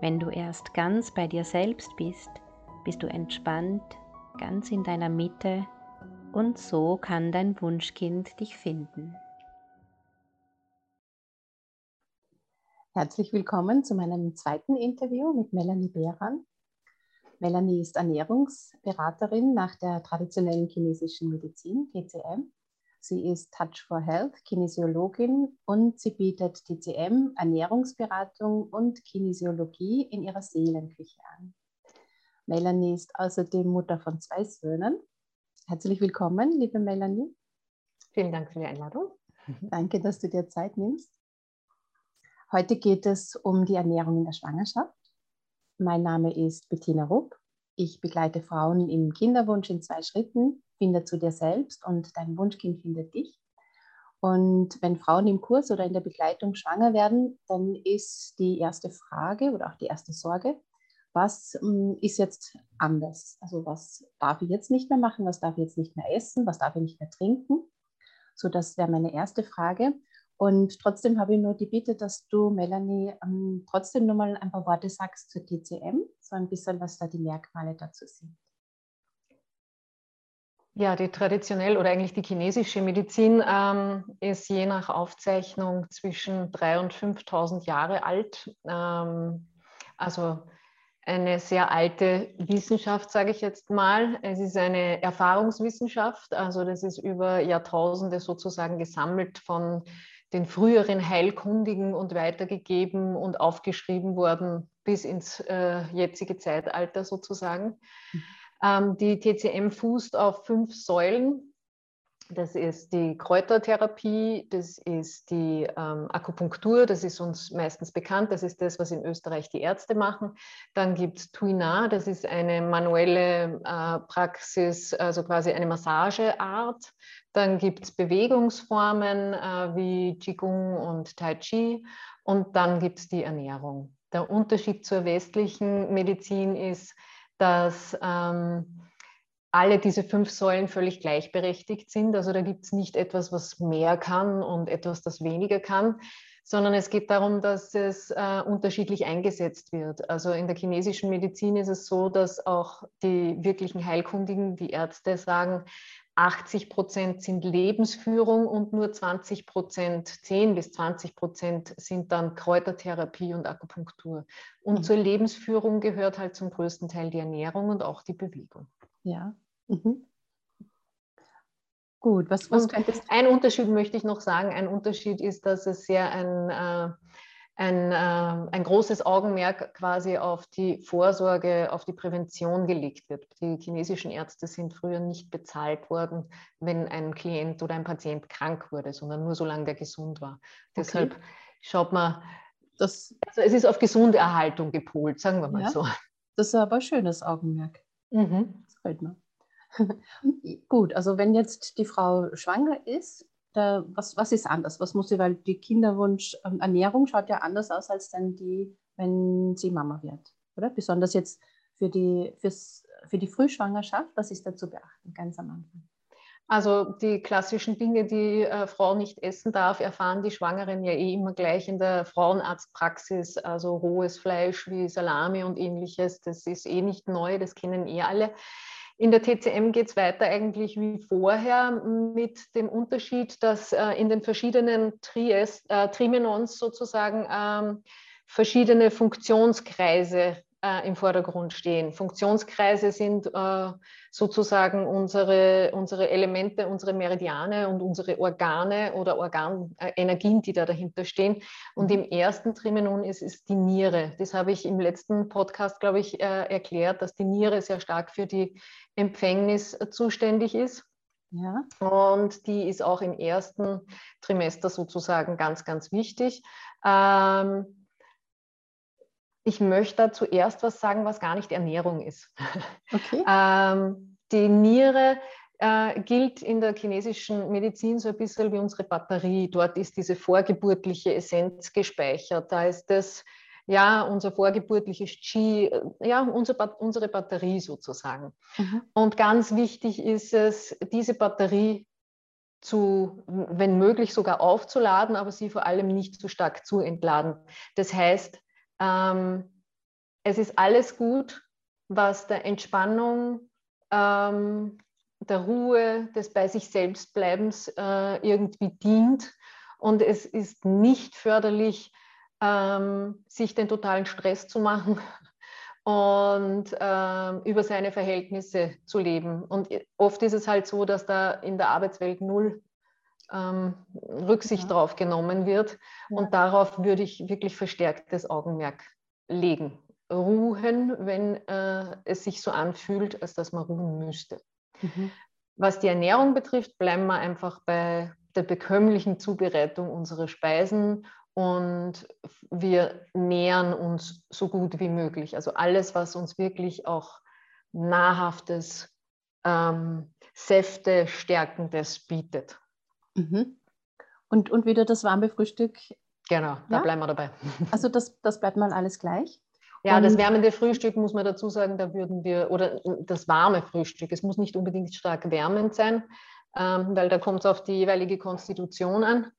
Wenn du erst ganz bei dir selbst bist, bist du entspannt, ganz in deiner Mitte und so kann dein Wunschkind dich finden. Herzlich willkommen zu meinem zweiten Interview mit Melanie Behran. Melanie ist Ernährungsberaterin nach der traditionellen chinesischen Medizin, TCM. Sie ist Touch for Health, Kinesiologin und sie bietet TCM, Ernährungsberatung und Kinesiologie in ihrer Seelenküche an. Melanie ist außerdem Mutter von zwei Söhnen. Herzlich willkommen, liebe Melanie. Vielen Dank für die Einladung. Danke, dass du dir Zeit nimmst. Heute geht es um die Ernährung in der Schwangerschaft. Mein Name ist Bettina Rupp. Ich begleite Frauen im Kinderwunsch in zwei Schritten. Finde zu dir selbst und dein Wunschkind findet dich. Und wenn Frauen im Kurs oder in der Begleitung schwanger werden, dann ist die erste Frage oder auch die erste Sorge, was hm, ist jetzt anders? Also was darf ich jetzt nicht mehr machen, was darf ich jetzt nicht mehr essen, was darf ich nicht mehr trinken? So, das wäre meine erste Frage. Und trotzdem habe ich nur die Bitte, dass du, Melanie, ähm, trotzdem nur mal ein paar Worte sagst zur TCM, so ein bisschen, was da die Merkmale dazu sind. Ja, die traditionell oder eigentlich die chinesische Medizin ähm, ist je nach Aufzeichnung zwischen 3.000 und 5.000 Jahre alt. Ähm, also eine sehr alte Wissenschaft, sage ich jetzt mal. Es ist eine Erfahrungswissenschaft, also das ist über Jahrtausende sozusagen gesammelt von den früheren Heilkundigen und weitergegeben und aufgeschrieben worden bis ins äh, jetzige Zeitalter sozusagen. Mhm. Ähm, die TCM fußt auf fünf Säulen. Das ist die Kräutertherapie, das ist die ähm, Akupunktur, das ist uns meistens bekannt, das ist das, was in Österreich die Ärzte machen. Dann gibt es Tuina, das ist eine manuelle äh, Praxis, also quasi eine Massageart. Dann gibt es Bewegungsformen äh, wie Qigong und Tai Chi und dann gibt es die Ernährung. Der Unterschied zur westlichen Medizin ist, dass ähm, alle diese fünf Säulen völlig gleichberechtigt sind. Also da gibt es nicht etwas, was mehr kann und etwas, das weniger kann, sondern es geht darum, dass es äh, unterschiedlich eingesetzt wird. Also in der chinesischen Medizin ist es so, dass auch die wirklichen Heilkundigen, die Ärzte sagen, 80 Prozent sind Lebensführung und nur 20 Prozent, 10 bis 20 Prozent sind dann Kräutertherapie und Akupunktur. Und mhm. zur Lebensführung gehört halt zum größten Teil die Ernährung und auch die Bewegung. Ja, Mhm. Gut, was, was könntest Ein Unterschied möchte ich noch sagen. Ein Unterschied ist, dass es sehr ein, äh, ein, äh, ein großes Augenmerk quasi auf die Vorsorge, auf die Prävention gelegt wird. Die chinesischen Ärzte sind früher nicht bezahlt worden, wenn ein Klient oder ein Patient krank wurde, sondern nur solange der gesund war. Okay. Deshalb schaut man, das, also es ist auf gesunde Erhaltung gepolt, sagen wir mal ja, so. Das ist aber ein schönes Augenmerk. Mhm. Das gefällt mir. Gut, also wenn jetzt die Frau schwanger ist, da, was, was ist anders? Was muss sie, weil die Kinderwunsch, ähm, schaut ja anders aus als dann die, wenn sie Mama wird, oder? Besonders jetzt für die, fürs, für die Frühschwangerschaft, was ist da zu beachten, ganz am Anfang? Also die klassischen Dinge, die äh, Frau nicht essen darf, erfahren die Schwangeren ja eh immer gleich in der Frauenarztpraxis. Also rohes Fleisch wie Salami und ähnliches, das ist eh nicht neu, das kennen eh alle. In der TCM geht es weiter eigentlich wie vorher mit dem Unterschied, dass äh, in den verschiedenen Tries, äh, Trimenons sozusagen ähm, verschiedene Funktionskreise äh, im Vordergrund stehen. Funktionskreise sind äh, sozusagen unsere, unsere Elemente, unsere Meridiane und unsere Organe oder Organenergien, äh, die da dahinter stehen. Und im ersten Trimenon ist es die Niere. Das habe ich im letzten Podcast, glaube ich, erklärt, dass die Niere sehr stark für die Empfängnis zuständig ist. Ja. Und die ist auch im ersten Trimester sozusagen ganz, ganz wichtig. Ähm, ich möchte da zuerst was sagen, was gar nicht Ernährung ist. Okay. ähm, die Niere äh, gilt in der chinesischen Medizin so ein bisschen wie unsere Batterie. Dort ist diese vorgeburtliche Essenz gespeichert. Da ist das, ja, unser vorgeburtliches Qi, äh, ja, unser, unsere Batterie sozusagen. Mhm. Und ganz wichtig ist es, diese Batterie zu, wenn möglich sogar aufzuladen, aber sie vor allem nicht zu stark zu entladen. Das heißt, ähm, es ist alles gut, was der Entspannung, ähm, der Ruhe, des bei sich selbst Bleibens äh, irgendwie dient. Und es ist nicht förderlich, ähm, sich den totalen Stress zu machen und ähm, über seine Verhältnisse zu leben. Und oft ist es halt so, dass da in der Arbeitswelt null ähm, Rücksicht ja. drauf genommen wird. Ja. Und darauf würde ich wirklich verstärktes Augenmerk legen. Ruhen, wenn äh, es sich so anfühlt, als dass man ruhen müsste. Mhm. Was die Ernährung betrifft, bleiben wir einfach bei der bekömmlichen Zubereitung unserer Speisen und wir nähern uns so gut wie möglich. Also alles, was uns wirklich auch nahrhaftes, ähm, Säfte stärkendes bietet. Mhm. Und, und wieder das warme Frühstück. Genau, da ja? bleiben wir dabei. Also das, das bleibt mal alles gleich. Ja, das wärmende Frühstück muss man dazu sagen, da würden wir, oder das warme Frühstück, es muss nicht unbedingt stark wärmend sein, ähm, weil da kommt es auf die jeweilige Konstitution an,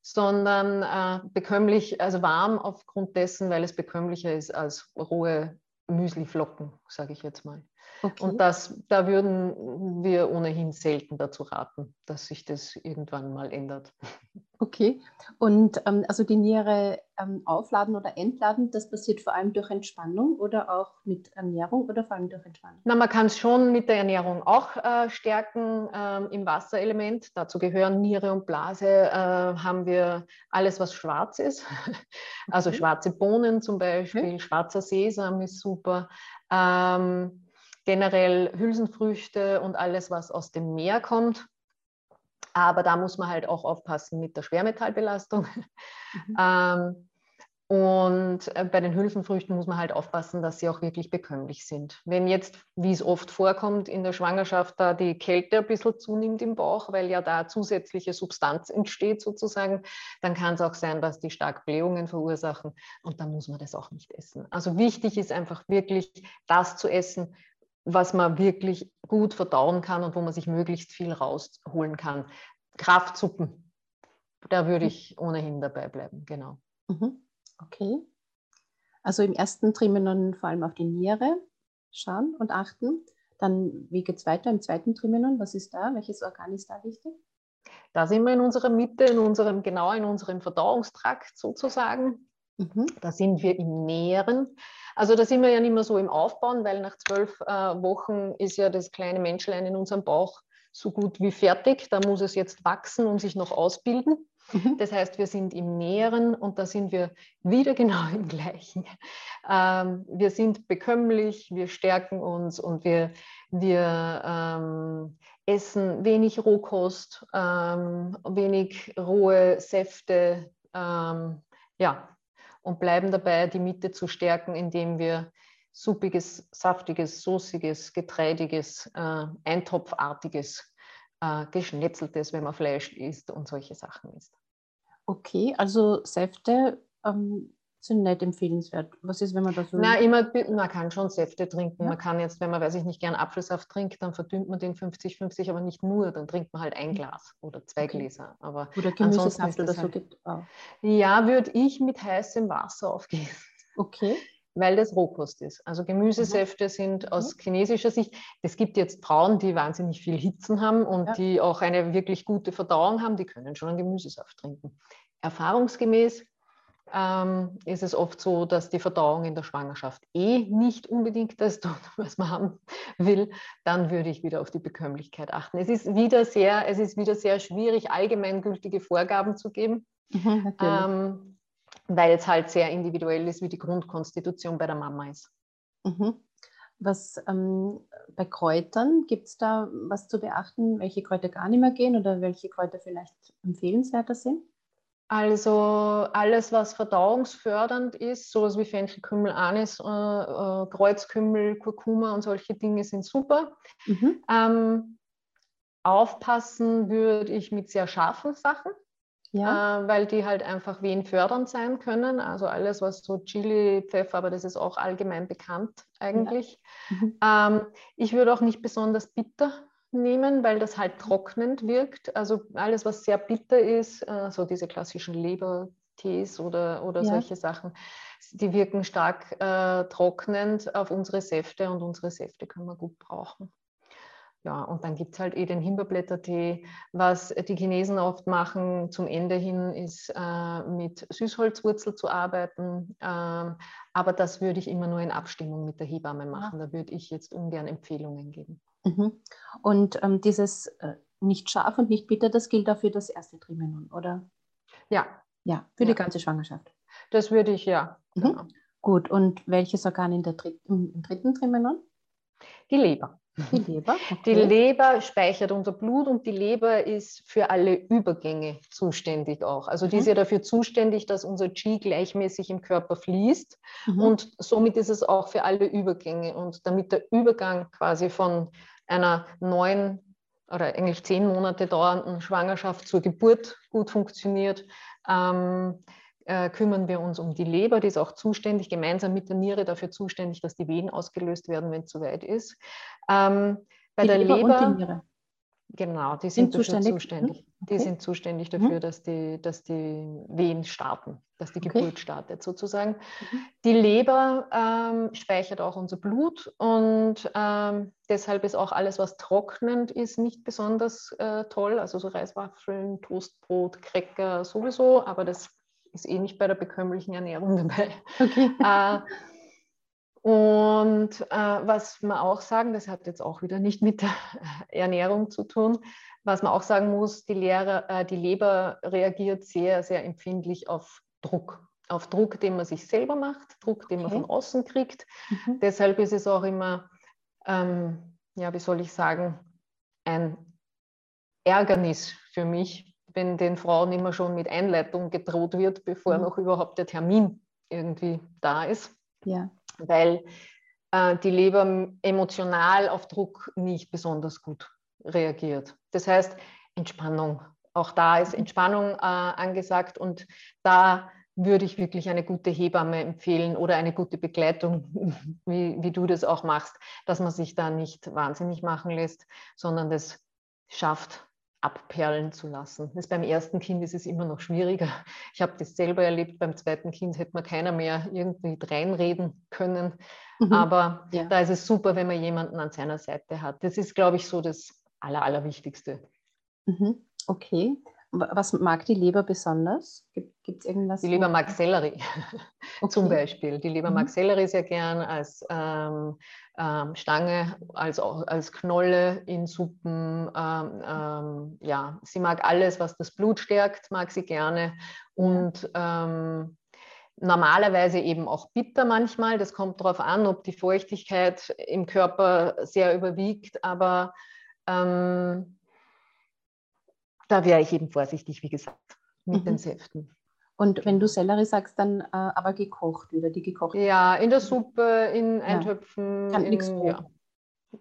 sondern äh, bekömmlich, also warm aufgrund dessen, weil es bekömmlicher ist als rohe Müsliflocken, sage ich jetzt mal. Okay. Und das, da würden wir ohnehin selten dazu raten, dass sich das irgendwann mal ändert. Okay, und ähm, also die Niere ähm, aufladen oder entladen, das passiert vor allem durch Entspannung oder auch mit Ernährung oder vor allem durch Entspannung? Na, man kann es schon mit der Ernährung auch äh, stärken ähm, im Wasserelement. Dazu gehören Niere und Blase, äh, haben wir alles, was schwarz ist. also okay. schwarze Bohnen zum Beispiel, okay. schwarzer Sesam ist super. Ähm, generell Hülsenfrüchte und alles, was aus dem Meer kommt. Aber da muss man halt auch aufpassen mit der Schwermetallbelastung. Mhm. ähm, und äh, bei den Hülsenfrüchten muss man halt aufpassen, dass sie auch wirklich bekömmlich sind. Wenn jetzt, wie es oft vorkommt, in der Schwangerschaft da die Kälte ein bisschen zunimmt im Bauch, weil ja da zusätzliche Substanz entsteht sozusagen, dann kann es auch sein, dass die stark Blähungen verursachen und dann muss man das auch nicht essen. Also wichtig ist einfach wirklich das zu essen, was man wirklich gut verdauen kann und wo man sich möglichst viel rausholen kann. Kraftsuppen, da würde ich ohnehin dabei bleiben, genau. Mhm. Okay. Also im ersten Trimenon vor allem auf die Niere schauen und achten. Dann, wie geht es weiter im zweiten Trimenon? Was ist da? Welches Organ ist da wichtig? Da sind wir in unserer Mitte, in unserem, genau in unserem Verdauungstrakt sozusagen. Mhm. Da sind wir im Näheren. Also da sind wir ja nicht mehr so im Aufbauen, weil nach zwölf äh, Wochen ist ja das kleine Menschlein in unserem Bauch so gut wie fertig. Da muss es jetzt wachsen und sich noch ausbilden. Mhm. Das heißt, wir sind im Näheren und da sind wir wieder genau im Gleichen. Ähm, wir sind bekömmlich, wir stärken uns und wir, wir ähm, essen wenig Rohkost, ähm, wenig rohe Säfte. Ähm, ja, und bleiben dabei, die Mitte zu stärken, indem wir suppiges, saftiges, soßiges, getreidiges, äh, eintopfartiges, äh, geschnetzeltes, wenn man Fleisch isst und solche Sachen isst. Okay, also Säfte ähm, sind nicht empfehlenswert. Was ist, wenn man das so. Na, immer, man kann schon Säfte trinken. Ja. Man kann jetzt, wenn man, weiß ich nicht, gern Apfelsaft trinkt, dann verdünnt man den 50-50, aber nicht nur. Dann trinkt man halt ein Glas oder zwei okay. Gläser. Aber oder Gemüsesaft oder so halt, gibt auch. Ja, würde ich mit heißem Wasser aufgießen. Okay. Weil das Rohkost ist. Also Gemüsesäfte mhm. sind aus mhm. chinesischer Sicht, es gibt jetzt Frauen, die wahnsinnig viel Hitzen haben und ja. die auch eine wirklich gute Verdauung haben, die können schon einen Gemüsesaft trinken. Erfahrungsgemäß ähm, ist es oft so, dass die Verdauung in der Schwangerschaft eh nicht unbedingt das tut, was man haben will, dann würde ich wieder auf die Bekömmlichkeit achten. Es ist wieder sehr, es ist wieder sehr schwierig, allgemeingültige Vorgaben zu geben, mhm, ähm, weil es halt sehr individuell ist, wie die Grundkonstitution bei der Mama ist. Mhm. Was ähm, bei Kräutern gibt es da was zu beachten, welche Kräuter gar nicht mehr gehen oder welche Kräuter vielleicht empfehlenswerter sind? Also alles, was verdauungsfördernd ist, sowas wie Fenchelkümmel, Anis, äh, äh, Kreuzkümmel, Kurkuma und solche Dinge sind super. Mhm. Ähm, aufpassen würde ich mit sehr scharfen Sachen, ja. äh, weil die halt einfach wehenfördernd sein können. Also alles, was so Chili, Pfeffer, aber das ist auch allgemein bekannt eigentlich. Ja. Mhm. Ähm, ich würde auch nicht besonders bitter nehmen, weil das halt trocknend wirkt. Also alles, was sehr bitter ist, äh, so diese klassischen Lebertees oder, oder ja. solche Sachen, die wirken stark äh, trocknend auf unsere Säfte und unsere Säfte können wir gut brauchen. Ja, und dann gibt es halt eh den Himbeerblättertee. Was die Chinesen oft machen zum Ende hin, ist äh, mit Süßholzwurzel zu arbeiten. Ähm, aber das würde ich immer nur in Abstimmung mit der Hebamme machen. Da würde ich jetzt ungern Empfehlungen geben. Mhm. Und ähm, dieses äh, nicht scharf und nicht bitter, das gilt auch für das erste Trimenon, oder? Ja. Ja, für ja. die ganze Schwangerschaft. Das würde ich, ja. Mhm. Genau. Gut, und welches Organ in der dritt, im, im dritten Trimenon? Die Leber. Die Leber. Okay. Die Leber speichert unser Blut und die Leber ist für alle Übergänge zuständig auch. Also die ist mhm. ja dafür zuständig, dass unser Qi gleichmäßig im Körper fließt mhm. und somit ist es auch für alle Übergänge. Und damit der Übergang quasi von einer neuen oder eigentlich zehn Monate dauernden Schwangerschaft zur Geburt gut funktioniert, ähm, äh, kümmern wir uns um die Leber, die ist auch zuständig, gemeinsam mit der Niere dafür zuständig, dass die Venen ausgelöst werden, wenn es soweit ist. Ähm, bei die der Leber, Leber und die Niere. Genau, die sind, sind zuständig. zuständig. Hm? Okay. Die sind zuständig dafür, mhm. dass, die, dass die Wehen starten, dass die Geburt okay. startet sozusagen. Mhm. Die Leber ähm, speichert auch unser Blut und ähm, deshalb ist auch alles, was trocknend ist, nicht besonders äh, toll. Also so Reiswaffeln, Toastbrot, Cracker sowieso, aber das ist eh nicht bei der bekömmlichen Ernährung dabei. Okay. Äh, und äh, was man auch sagen, das hat jetzt auch wieder nicht mit der Ernährung zu tun, was man auch sagen muss, die, Lehre, äh, die Leber reagiert sehr, sehr empfindlich auf Druck. Auf Druck, den man sich selber macht, Druck, den okay. man von außen kriegt. Mhm. Deshalb ist es auch immer, ähm, ja, wie soll ich sagen, ein Ärgernis für mich, wenn den Frauen immer schon mit Einleitung gedroht wird, bevor mhm. noch überhaupt der Termin irgendwie da ist. Ja. Weil äh, die Leber emotional auf Druck nicht besonders gut reagiert. Das heißt, Entspannung. Auch da ist mhm. Entspannung äh, angesagt und da würde ich wirklich eine gute Hebamme empfehlen oder eine gute Begleitung, wie, wie du das auch machst, dass man sich da nicht wahnsinnig machen lässt, sondern das schafft, abperlen zu lassen. Das beim ersten Kind ist es immer noch schwieriger. Ich habe das selber erlebt, beim zweiten Kind hätte man keiner mehr irgendwie reinreden können. Mhm. Aber ja. da ist es super, wenn man jemanden an seiner Seite hat. Das ist, glaube ich, so das Aller, Allerwichtigste. Mhm. Okay. Was mag die Leber besonders? Gibt es irgendwas? Die Leber mag Sellerie okay. zum Beispiel. Die Leber mhm. mag Sellerie sehr gern als ähm, ähm, Stange, als, als Knolle in Suppen. Ähm, ähm, ja, sie mag alles, was das Blut stärkt, mag sie gerne. Und ähm, normalerweise eben auch bitter manchmal. Das kommt darauf an, ob die Feuchtigkeit im Körper sehr überwiegt. Aber ähm, da wäre ich eben vorsichtig, wie gesagt, mit mhm. den Säften. Und wenn du Sellerie sagst, dann äh, aber gekocht wieder, die gekocht. Ja, in der Suppe, in Eintöpfen. Ja. Nichts roh. Ja.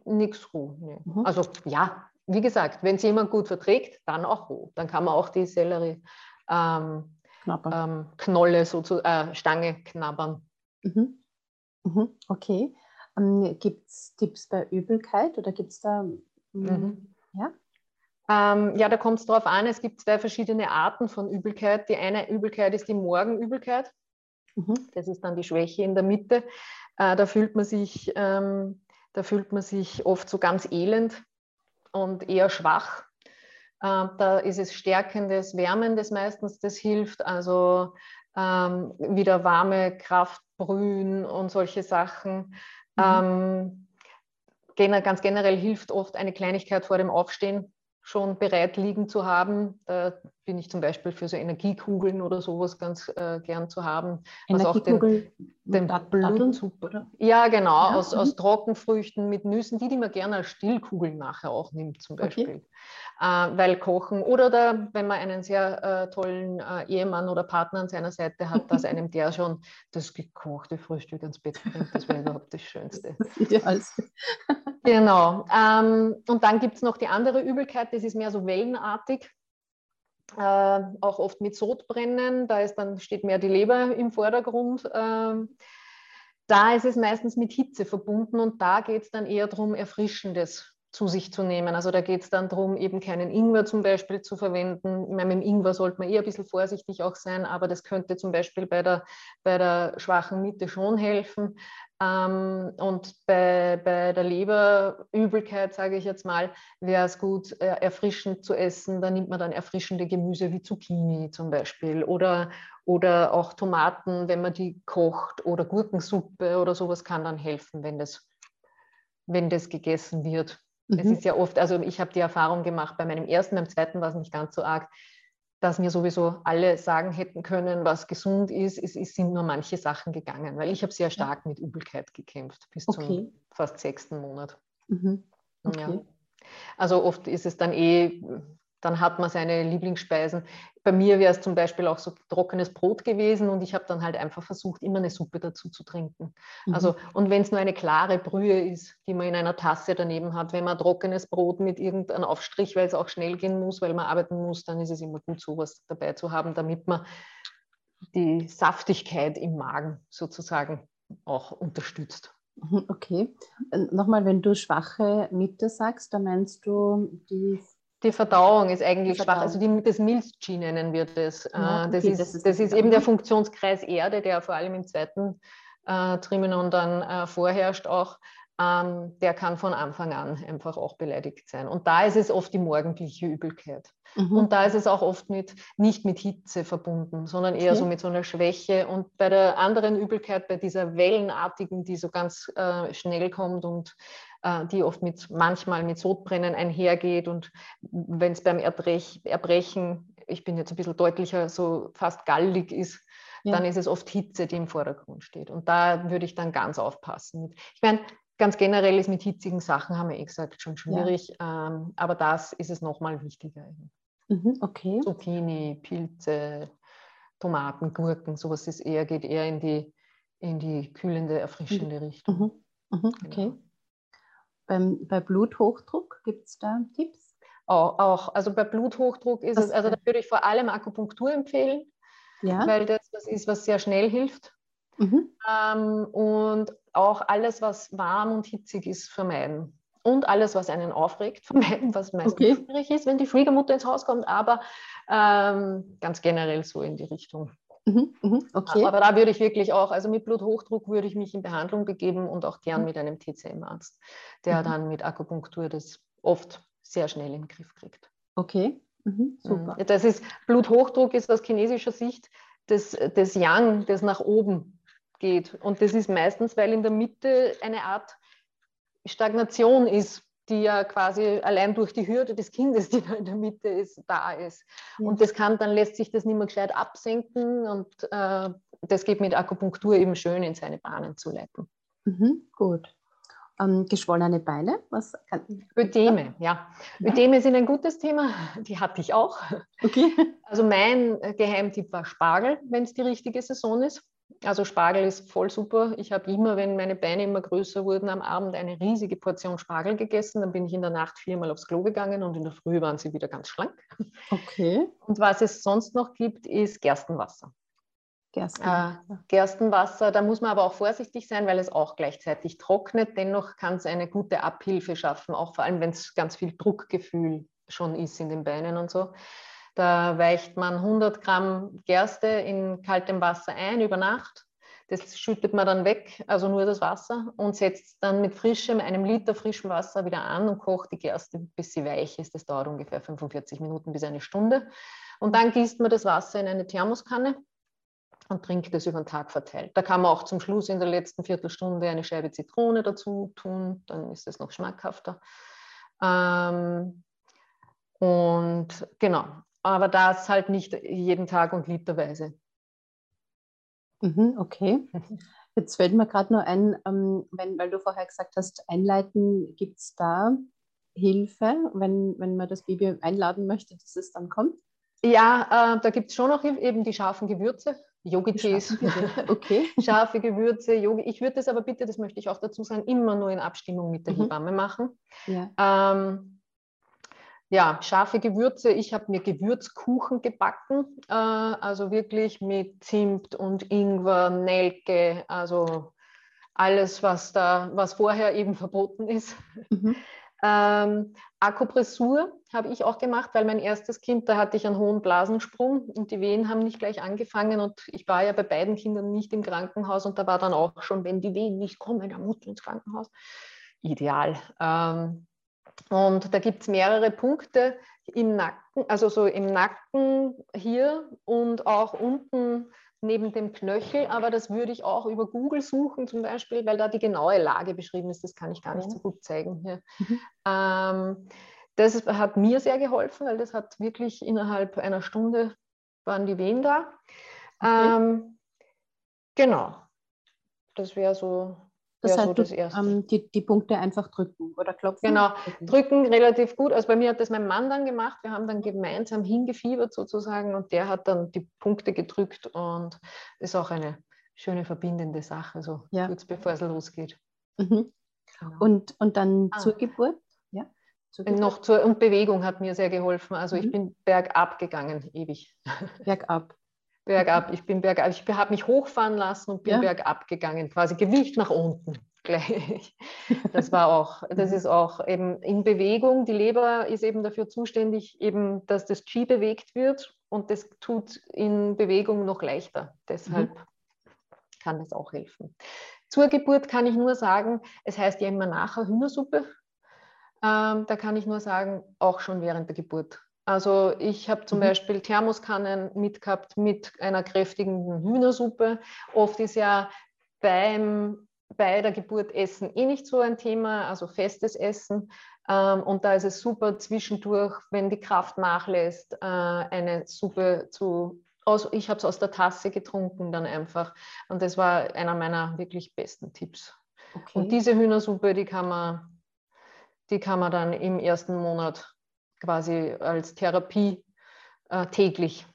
Nichts roh. Nee. Mhm. Also ja, wie gesagt, wenn es jemand gut verträgt, dann auch roh. Dann kann man auch die Sellerie ähm, ähm, Knolle, so zu, äh, Stange knabbern. Mhm. Mhm. Okay. Ähm, gibt es Tipps bei Übelkeit oder gibt es da. Mhm. Ja? Ähm, ja, da kommt es darauf an, es gibt zwei verschiedene Arten von Übelkeit. Die eine Übelkeit ist die Morgenübelkeit. Mhm. Das ist dann die Schwäche in der Mitte. Äh, da, fühlt man sich, ähm, da fühlt man sich oft so ganz elend und eher schwach. Äh, da ist es Stärkendes, Wärmendes meistens, das hilft. Also ähm, wieder warme Kraft brühen und solche Sachen. Mhm. Ähm, ganz generell hilft oft eine Kleinigkeit vor dem Aufstehen schon bereit liegen zu haben. Da bin ich zum Beispiel für so Energiekugeln oder sowas ganz äh, gern zu haben. Was auch den, den Blutzucker. Oder? Ja, genau, ja. Aus, aus mhm. Trockenfrüchten mit Nüssen, die, die man gerne als Stillkugeln nachher auch nimmt, zum Beispiel. Okay. Äh, weil Kochen oder da, wenn man einen sehr äh, tollen äh, Ehemann oder Partner an seiner Seite hat, dass einem der schon das gekochte Frühstück ans Bett bringt, das wäre überhaupt das Schönste. Das genau. Ähm, und dann gibt es noch die andere Übelkeit, das ist mehr so wellenartig äh, auch oft mit Sodbrennen, da ist dann, steht mehr die Leber im Vordergrund. Äh, da ist es meistens mit Hitze verbunden und da geht es dann eher darum, Erfrischendes zu sich zu nehmen. Also da geht es dann darum, eben keinen Ingwer zum Beispiel zu verwenden. Ich meine, mit dem Ingwer sollte man eher ein bisschen vorsichtig auch sein, aber das könnte zum Beispiel bei der, bei der schwachen Mitte schon helfen. Ähm, und bei, bei der Leberübelkeit, sage ich jetzt mal, wäre es gut, äh, erfrischend zu essen. Da nimmt man dann erfrischende Gemüse wie Zucchini zum Beispiel oder, oder auch Tomaten, wenn man die kocht oder Gurkensuppe oder sowas kann dann helfen, wenn das, wenn das gegessen wird. Mhm. Es ist ja oft, also ich habe die Erfahrung gemacht, bei meinem ersten, beim zweiten war es nicht ganz so arg dass mir sowieso alle sagen hätten können, was gesund ist. Es, es sind nur manche Sachen gegangen, weil ich habe sehr stark mit Übelkeit gekämpft bis okay. zum fast sechsten Monat. Mhm. Okay. Ja. Also oft ist es dann eh dann hat man seine Lieblingsspeisen. Bei mir wäre es zum Beispiel auch so trockenes Brot gewesen und ich habe dann halt einfach versucht, immer eine Suppe dazu zu trinken. Mhm. Also, und wenn es nur eine klare Brühe ist, die man in einer Tasse daneben hat, wenn man trockenes Brot mit irgendeinem Aufstrich, weil es auch schnell gehen muss, weil man arbeiten muss, dann ist es immer gut, sowas dabei zu haben, damit man die Saftigkeit im Magen sozusagen auch unterstützt. Mhm, okay. Nochmal, wenn du schwache Mitte sagst, da meinst du die die Verdauung ist eigentlich Verdauung. schwach. Also die, das Milchchi nennen wir das. Ja, okay, das, ist, das ist, das ist eben der Funktionskreis Erde, der vor allem im zweiten äh, Trimenon dann äh, vorherrscht auch. Ähm, der kann von Anfang an einfach auch beleidigt sein. Und da ist es oft die morgendliche Übelkeit. Mhm. Und da ist es auch oft mit, nicht mit Hitze verbunden, sondern eher okay. so mit so einer Schwäche. Und bei der anderen Übelkeit, bei dieser wellenartigen, die so ganz äh, schnell kommt und die oft mit manchmal mit Sodbrennen einhergeht und wenn es beim Erbrech, Erbrechen, ich bin jetzt ein bisschen deutlicher, so fast gallig ist, ja. dann ist es oft Hitze, die im Vordergrund steht. Und da würde ich dann ganz aufpassen. Ich meine, ganz generell ist mit hitzigen Sachen, haben wir eh gesagt, schon schwierig, ja. ähm, aber das ist es nochmal wichtiger. Mhm, okay. Zucchini, Pilze, Tomaten, Gurken, sowas ist eher, geht eher in die, in die kühlende, erfrischende mhm. Richtung. Mhm. Mhm. Okay. Genau. Beim, bei Bluthochdruck gibt es da Tipps? Auch, auch, also bei Bluthochdruck ist das es, also da würde ich vor allem Akupunktur empfehlen, ja. weil das was ist, was sehr schnell hilft. Mhm. Ähm, und auch alles, was warm und hitzig ist, vermeiden. Und alles, was einen aufregt, vermeiden, was meistens okay. schwierig ist, wenn die Schwiegermutter ins Haus kommt, aber ähm, ganz generell so in die Richtung. Mhm, mhm, okay. Aber da würde ich wirklich auch, also mit Bluthochdruck würde ich mich in Behandlung begeben und auch gern mhm. mit einem TCM-Arzt, der mhm. dann mit Akupunktur das oft sehr schnell in den Griff kriegt. Okay, mhm, super. Das ist, Bluthochdruck ist aus chinesischer Sicht das, das Yang, das nach oben geht. Und das ist meistens, weil in der Mitte eine Art Stagnation ist die ja quasi allein durch die Hürde des Kindes, die da in der Mitte ist, da ist. Ja. Und das kann, dann lässt sich das nicht mehr gescheit absenken und äh, das geht mit Akupunktur eben schön in seine Bahnen zu leiten. Mhm, gut. Ähm, geschwollene Beine? Was kann, Ödeme, ja. ja. Ödeme sind ein gutes Thema, die hatte ich auch. Okay. Also mein Geheimtipp war Spargel, wenn es die richtige Saison ist. Also Spargel ist voll super. Ich habe immer, wenn meine Beine immer größer wurden, am Abend eine riesige Portion Spargel gegessen. Dann bin ich in der Nacht viermal aufs Klo gegangen und in der Früh waren sie wieder ganz schlank. Okay. Und was es sonst noch gibt, ist Gerstenwasser. Gerstenwasser. Äh, Gerstenwasser, da muss man aber auch vorsichtig sein, weil es auch gleichzeitig trocknet. Dennoch kann es eine gute Abhilfe schaffen, auch vor allem, wenn es ganz viel Druckgefühl schon ist in den Beinen und so. Da weicht man 100 Gramm Gerste in kaltem Wasser ein über Nacht. Das schüttet man dann weg, also nur das Wasser, und setzt dann mit frischem, einem Liter frischem Wasser wieder an und kocht die Gerste, bis sie weich ist. Das dauert ungefähr 45 Minuten bis eine Stunde. Und dann gießt man das Wasser in eine Thermoskanne und trinkt es über den Tag verteilt. Da kann man auch zum Schluss in der letzten Viertelstunde eine Scheibe Zitrone dazu tun, dann ist es noch schmackhafter. Ähm, und genau, aber das halt nicht jeden Tag und literweise. Mhm, okay. Jetzt fällt mir gerade nur ein, ähm, wenn, weil du vorher gesagt hast, einleiten, gibt es da Hilfe, wenn, wenn man das Baby einladen möchte, dass es dann kommt? Ja, äh, da gibt es schon noch eben die scharfen Gewürze, Yogi-Tees, okay. scharfe Gewürze, Yogi. Ich würde das aber bitte, das möchte ich auch dazu sagen, immer nur in Abstimmung mit der mhm. Hebamme machen. Ja. Ähm, ja, scharfe Gewürze. Ich habe mir Gewürzkuchen gebacken, äh, also wirklich mit Zimt und Ingwer, Nelke, also alles, was da, was vorher eben verboten ist. Mhm. Ähm, Akupressur habe ich auch gemacht, weil mein erstes Kind, da hatte ich einen hohen Blasensprung und die Wehen haben nicht gleich angefangen und ich war ja bei beiden Kindern nicht im Krankenhaus und da war dann auch schon, wenn die Wehen nicht kommen, dann du ins Krankenhaus. Ideal. Ähm, und da gibt es mehrere Punkte im Nacken, also so im Nacken hier und auch unten neben dem Knöchel, aber das würde ich auch über Google suchen zum Beispiel, weil da die genaue Lage beschrieben ist. Das kann ich gar nicht so gut zeigen hier. Mhm. Ähm, das hat mir sehr geholfen, weil das hat wirklich innerhalb einer Stunde waren die Wehen da. Okay. Ähm, genau. Das wäre so das heißt, so das ähm, die, die Punkte einfach drücken oder klopfen? Genau, drücken relativ gut. Also bei mir hat das mein Mann dann gemacht. Wir haben dann gemeinsam hingefiebert sozusagen und der hat dann die Punkte gedrückt und ist auch eine schöne verbindende Sache, so ja. kurz bevor es losgeht. Mhm. Genau. Und, und dann ah. zur Geburt? Ja. Zur Geburt? Noch zur und Bewegung hat mir sehr geholfen. Also mhm. ich bin bergab gegangen, ewig. Bergab. Bergab. Ich bin bergab. Ich habe mich hochfahren lassen und bin ja. bergab gegangen, quasi Gewicht nach unten gleich. Das war auch, das ist auch eben in Bewegung. Die Leber ist eben dafür zuständig, eben, dass das Qi bewegt wird und das tut in Bewegung noch leichter. Deshalb mhm. kann das auch helfen. Zur Geburt kann ich nur sagen, es heißt ja immer nachher Hühnersuppe. Ähm, da kann ich nur sagen, auch schon während der Geburt also ich habe zum mhm. Beispiel Thermoskannen mitgehabt mit einer kräftigen Hühnersuppe. Oft ist ja beim, bei der Geburt Essen eh nicht so ein Thema, also festes Essen. Ähm, und da ist es super zwischendurch, wenn die Kraft nachlässt, äh, eine Suppe zu ich habe es aus der Tasse getrunken dann einfach. Und das war einer meiner wirklich besten Tipps. Okay. Und diese Hühnersuppe, die kann man, die kann man dann im ersten Monat quasi als Therapie äh, täglich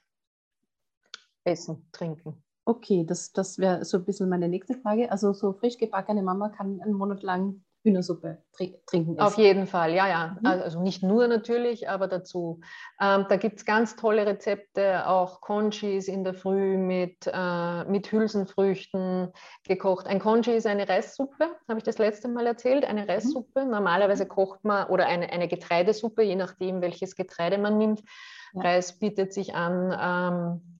essen, trinken. Okay, das, das wäre so ein bisschen meine nächste Frage. Also so frisch gebackene Mama kann einen Monat lang Hühnersuppe trinken. Essen. Auf jeden Fall, ja, ja. Mhm. Also nicht nur natürlich, aber dazu. Ähm, da gibt es ganz tolle Rezepte, auch Conchis in der Früh mit, äh, mit Hülsenfrüchten gekocht. Ein Conchi ist eine Reissuppe, habe ich das letzte Mal erzählt, eine mhm. Reissuppe. Mhm. Normalerweise kocht man, oder eine, eine Getreidesuppe, je nachdem, welches Getreide man nimmt. Ja. Reis bietet sich an. Ähm,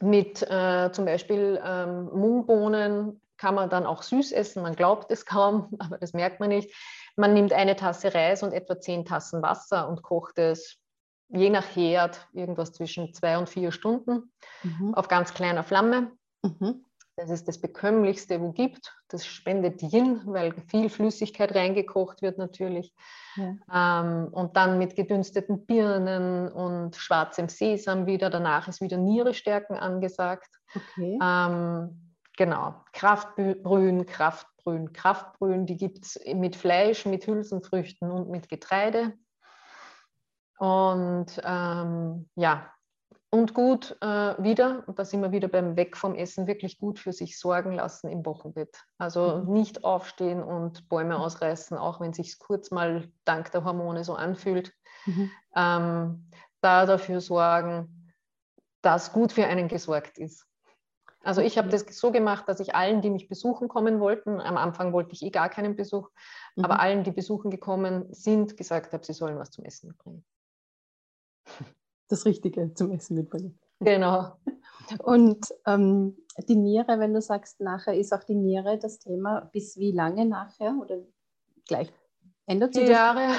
mit äh, zum Beispiel ähm, Mungbohnen, kann man dann auch süß essen. Man glaubt es kaum, aber das merkt man nicht. Man nimmt eine Tasse Reis und etwa zehn Tassen Wasser und kocht es je nach Herd irgendwas zwischen zwei und vier Stunden mhm. auf ganz kleiner Flamme. Mhm. Das ist das bekömmlichste, wo gibt. Das spendet Yin, weil viel Flüssigkeit reingekocht wird natürlich. Ja. Ähm, und dann mit gedünsteten Birnen und schwarzem Sesam wieder. Danach ist wieder Niere stärken angesagt. Okay. Ähm, Genau, Kraftbrühen, Kraftbrühen, Kraftbrühen, die gibt es mit Fleisch, mit Hülsenfrüchten und mit Getreide. Und ähm, ja, und gut äh, wieder, und da sind wir wieder beim Weg vom Essen, wirklich gut für sich sorgen lassen im Wochenbett. Also mhm. nicht aufstehen und Bäume ausreißen, auch wenn es sich kurz mal dank der Hormone so anfühlt. Mhm. Ähm, da dafür sorgen, dass gut für einen gesorgt ist. Also ich habe das so gemacht, dass ich allen, die mich besuchen kommen wollten, am Anfang wollte ich eh gar keinen Besuch, mhm. aber allen, die besuchen gekommen sind, gesagt habe, sie sollen was zum Essen mitbringen. Das Richtige zum Essen mitbringen. Genau. Und ähm, die Niere, wenn du sagst, nachher ist auch die Niere das Thema, bis wie lange nachher oder gleich ändert sich Vier das? Jahre.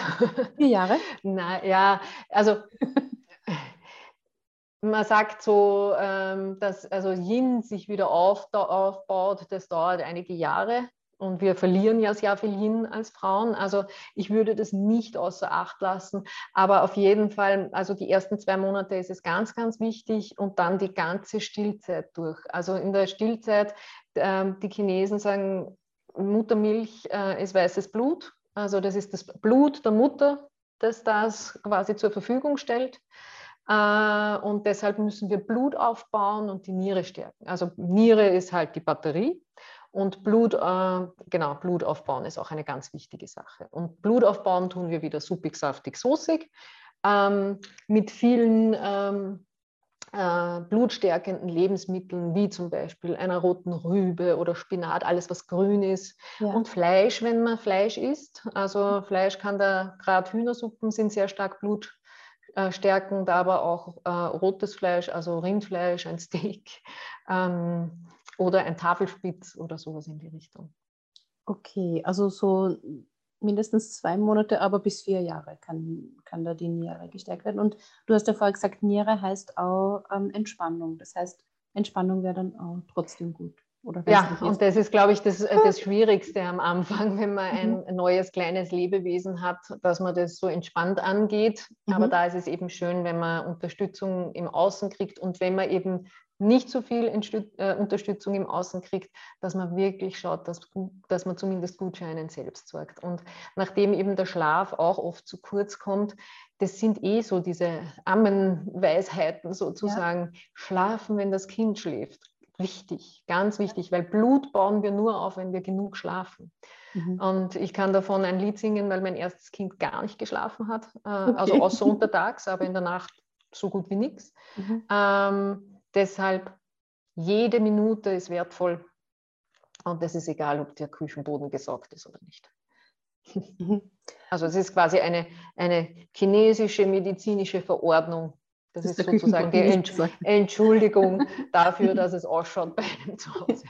Vier Jahre? Na ja, also man sagt so, ähm, dass also Yin sich wieder aufbaut, das dauert einige Jahre. und wir verlieren ja sehr viel hin als Frauen. Also ich würde das nicht außer Acht lassen. Aber auf jeden Fall, also die ersten zwei Monate ist es ganz, ganz wichtig und dann die ganze Stillzeit durch. Also in der Stillzeit, äh, die Chinesen sagen, Muttermilch äh, ist weißes Blut. Also das ist das Blut der Mutter, das das quasi zur Verfügung stellt. Äh, und deshalb müssen wir Blut aufbauen und die Niere stärken. Also Niere ist halt die Batterie und Blut, äh, genau, Blut aufbauen ist auch eine ganz wichtige Sache. Und Blut aufbauen tun wir wieder suppig, saftig, soßig. Ähm, mit vielen ähm, äh, blutstärkenden Lebensmitteln, wie zum Beispiel einer roten Rübe oder Spinat, alles was grün ist. Ja. Und Fleisch, wenn man Fleisch isst. Also Fleisch kann da, gerade Hühnersuppen sind sehr stark blutstärkend, aber auch äh, rotes Fleisch, also Rindfleisch, ein Steak. Ähm, oder ein Tafelspitz oder sowas in die Richtung. Okay, also so mindestens zwei Monate, aber bis vier Jahre kann, kann da die Niere gestärkt werden. Und du hast ja vorher gesagt, Niere heißt auch ähm, Entspannung. Das heißt, Entspannung wäre dann auch trotzdem gut. Ja, und das ist, glaube ich, das, äh, das Schwierigste am Anfang, wenn man ein mhm. neues kleines Lebewesen hat, dass man das so entspannt angeht. Mhm. Aber da ist es eben schön, wenn man Unterstützung im Außen kriegt und wenn man eben nicht so viel äh, Unterstützung im Außen kriegt, dass man wirklich schaut, dass, dass man zumindest gut für einen selbst sorgt. Und nachdem eben der Schlaf auch oft zu kurz kommt, das sind eh so diese Ammenweisheiten sozusagen. Ja. Schlafen, wenn das Kind schläft. Wichtig, ganz wichtig, weil Blut bauen wir nur auf, wenn wir genug schlafen. Mhm. Und ich kann davon ein Lied singen, weil mein erstes Kind gar nicht geschlafen hat, äh, also okay. also außer untertags, aber in der Nacht so gut wie nichts. Mhm. Ähm, Deshalb, jede Minute ist wertvoll und es ist egal, ob der Küchenboden gesaugt ist oder nicht. Mhm. Also es ist quasi eine, eine chinesische medizinische Verordnung. Das, das ist, sozusagen die Entsch Entschuldigung dafür, dass es ausschaut bei einem zu Hause.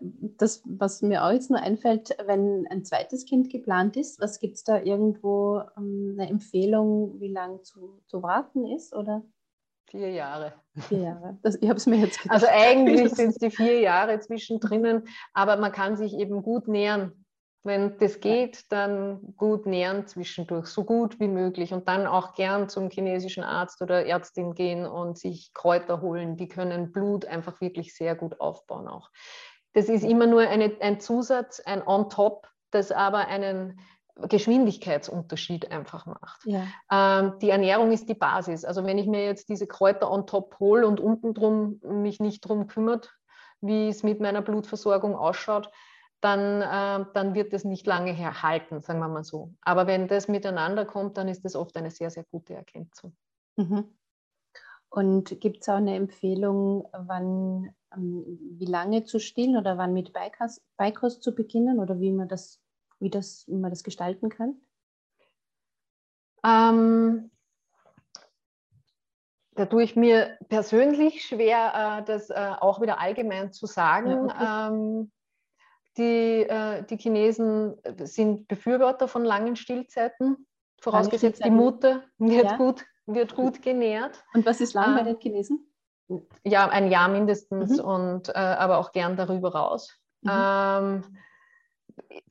Das, was mir auch jetzt nur einfällt, wenn ein zweites Kind geplant ist, was gibt es da irgendwo ähm, eine Empfehlung, wie lange zu, zu warten ist? Oder? Vier Jahre. Vier Jahre. Das, ich habe es mir jetzt gedacht. Also eigentlich sind es die vier Jahre zwischendrin, aber man kann sich eben gut nähern. Wenn das geht, dann gut nähern zwischendurch, so gut wie möglich. Und dann auch gern zum chinesischen Arzt oder Ärztin gehen und sich Kräuter holen. Die können Blut einfach wirklich sehr gut aufbauen auch. Das ist immer nur eine, ein Zusatz, ein On-Top, das aber einen Geschwindigkeitsunterschied einfach macht. Ja. Ähm, die Ernährung ist die Basis. Also wenn ich mir jetzt diese Kräuter on top hole und unten drum mich nicht darum kümmert, wie es mit meiner Blutversorgung ausschaut, dann, äh, dann wird es nicht lange herhalten, sagen wir mal so. Aber wenn das miteinander kommt, dann ist das oft eine sehr, sehr gute Ergänzung. Mhm. Und gibt es auch eine Empfehlung, wann, ähm, wie lange zu stillen oder wann mit Beikost, Beikost zu beginnen oder wie man das wie, das, wie man das gestalten kann? Ähm, da tue ich mir persönlich schwer, äh, das äh, auch wieder allgemein zu sagen. Ja, okay. Ähm, die, äh, die Chinesen sind Befürworter von langen Stillzeiten, vorausgesetzt die Mutter wird, ja. gut, wird gut genährt. Und was ist lang bei den Chinesen? Ja, ein Jahr mindestens mhm. und äh, aber auch gern darüber raus. Mhm. Ähm,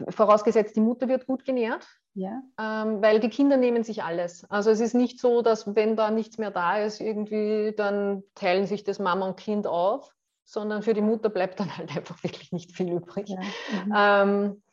vorausgesetzt, die Mutter wird gut genährt, ja. ähm, weil die Kinder nehmen sich alles. Also es ist nicht so, dass wenn da nichts mehr da ist, irgendwie dann teilen sich das Mama und Kind auf, sondern für die Mutter bleibt dann halt einfach wirklich nicht viel übrig. Ja. Mhm. Ähm,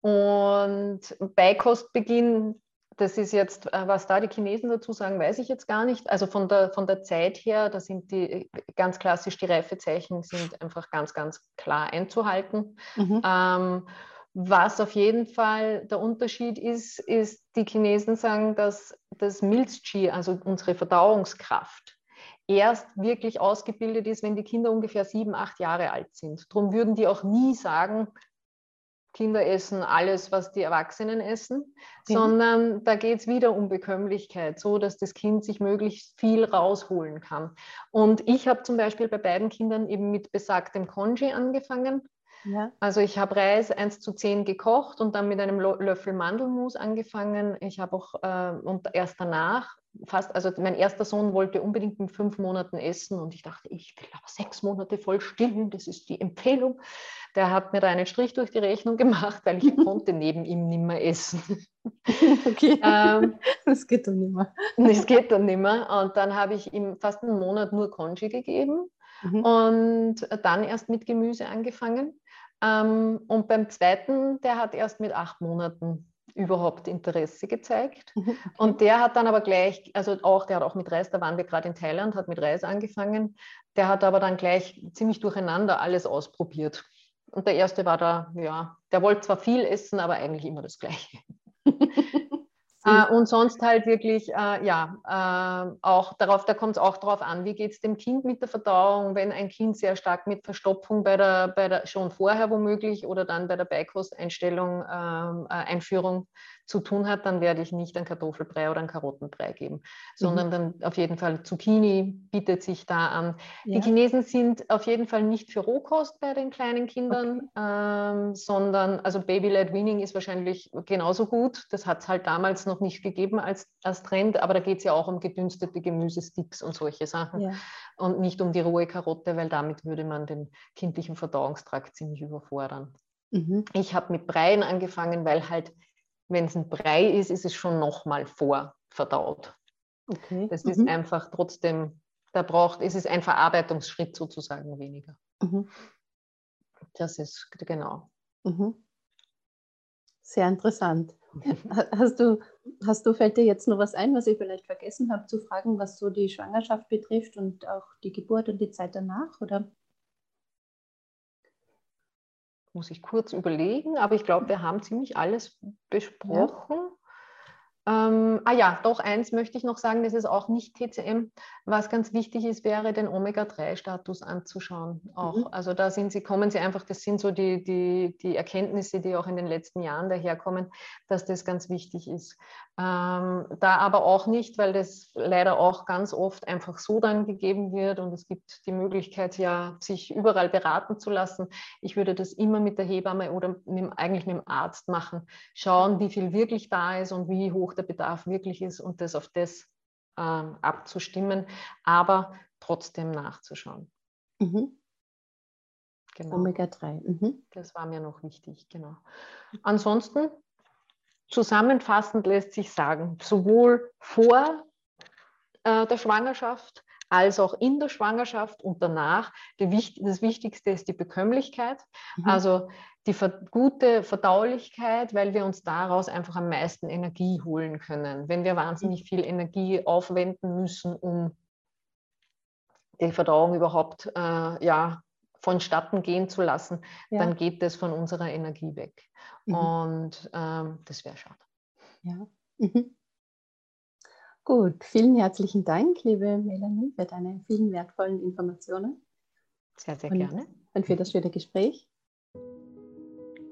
und Beikostbeginn, das ist jetzt, äh, was da die Chinesen dazu sagen, weiß ich jetzt gar nicht. Also von der, von der Zeit her, da sind die ganz klassisch, die Reifezeichen sind einfach ganz, ganz klar einzuhalten. Mhm. Ähm, was auf jeden Fall der Unterschied ist, ist, die Chinesen sagen, dass das Milz-Qi, also unsere Verdauungskraft, erst wirklich ausgebildet ist, wenn die Kinder ungefähr sieben, acht Jahre alt sind. Darum würden die auch nie sagen, Kinder essen alles, was die Erwachsenen essen, ja. sondern da geht es wieder um Bekömmlichkeit, so dass das Kind sich möglichst viel rausholen kann. Und ich habe zum Beispiel bei beiden Kindern eben mit besagtem Konji angefangen. Ja. Also ich habe Reis 1 zu 10 gekocht und dann mit einem Löffel Mandelmus angefangen. Ich habe auch äh, und erst danach fast, also mein erster Sohn wollte unbedingt mit fünf Monaten essen und ich dachte, ich will aber sechs Monate voll stillen, das ist die Empfehlung. Der hat mir da einen Strich durch die Rechnung gemacht, weil ich konnte neben ihm nicht mehr essen. Okay, ähm, das geht dann nicht mehr. Das geht dann nicht mehr. Und dann habe ich ihm fast einen Monat nur Conchi gegeben mhm. und dann erst mit Gemüse angefangen. Ähm, und beim zweiten, der hat erst mit acht Monaten überhaupt Interesse gezeigt. Mhm. Und der hat dann aber gleich, also auch, der hat auch mit Reis, da waren wir gerade in Thailand, hat mit Reis angefangen. Der hat aber dann gleich ziemlich durcheinander alles ausprobiert. Und der erste war da, ja, der wollte zwar viel essen, aber eigentlich immer das Gleiche. Äh, und sonst halt wirklich, äh, ja, äh, auch darauf, da kommt es auch darauf an, wie geht es dem Kind mit der Verdauung, wenn ein Kind sehr stark mit Verstopfung bei der, bei der schon vorher womöglich oder dann bei der Beikosteinstellung, ähm, äh, Einführung zu tun hat, dann werde ich nicht einen Kartoffelbrei oder einen Karottenbrei geben, sondern mhm. dann auf jeden Fall Zucchini bietet sich da an. Ja. Die Chinesen sind auf jeden Fall nicht für Rohkost bei den kleinen Kindern, okay. ähm, sondern also Baby-led Weaning ist wahrscheinlich genauso gut. Das hat es halt damals noch nicht gegeben als, als Trend, aber da geht es ja auch um gedünstete Gemüsesticks und solche Sachen ja. und nicht um die rohe Karotte, weil damit würde man den kindlichen Verdauungstrakt ziemlich überfordern. Mhm. Ich habe mit Breien angefangen, weil halt wenn es ein Brei ist, ist es schon nochmal vorverdaut. Okay. Das mhm. ist einfach trotzdem, da braucht, es ist ein Verarbeitungsschritt sozusagen weniger. Mhm. Das ist genau. Mhm. Sehr interessant. Hast du, hast du, fällt dir jetzt noch was ein, was ich vielleicht vergessen habe zu fragen, was so die Schwangerschaft betrifft und auch die Geburt und die Zeit danach? Oder? Muss ich kurz überlegen, aber ich glaube, wir haben ziemlich alles besprochen. Ja. Ähm, ah ja, doch eins möchte ich noch sagen, das ist auch nicht TCM. Was ganz wichtig ist, wäre den Omega-3-Status anzuschauen. Auch. Mhm. Also da sind sie, kommen sie einfach, das sind so die, die, die Erkenntnisse, die auch in den letzten Jahren daherkommen, dass das ganz wichtig ist. Ähm, da aber auch nicht, weil das leider auch ganz oft einfach so dann gegeben wird und es gibt die Möglichkeit ja, sich überall beraten zu lassen. Ich würde das immer mit der Hebamme oder mit, eigentlich mit dem Arzt machen. Schauen, wie viel wirklich da ist und wie hoch der Bedarf wirklich ist und das auf das ähm, abzustimmen, aber trotzdem nachzuschauen. Mhm. Genau. Omega-3. Mhm. Das war mir noch wichtig, genau. Ansonsten, zusammenfassend lässt sich sagen, sowohl vor äh, der Schwangerschaft als auch in der Schwangerschaft und danach. das Wichtigste ist die Bekömmlichkeit, mhm. also die gute Verdaulichkeit, weil wir uns daraus einfach am meisten Energie holen können. Wenn wir wahnsinnig viel Energie aufwenden müssen, um die Verdauung überhaupt äh, ja, vonstatten gehen zu lassen, ja. dann geht das von unserer Energie weg. Mhm. Und ähm, das wäre schade. Ja. Mhm. Gut, vielen herzlichen Dank, liebe Melanie, für deine vielen wertvollen Informationen. Sehr, sehr und, gerne. Und für das schöne Gespräch.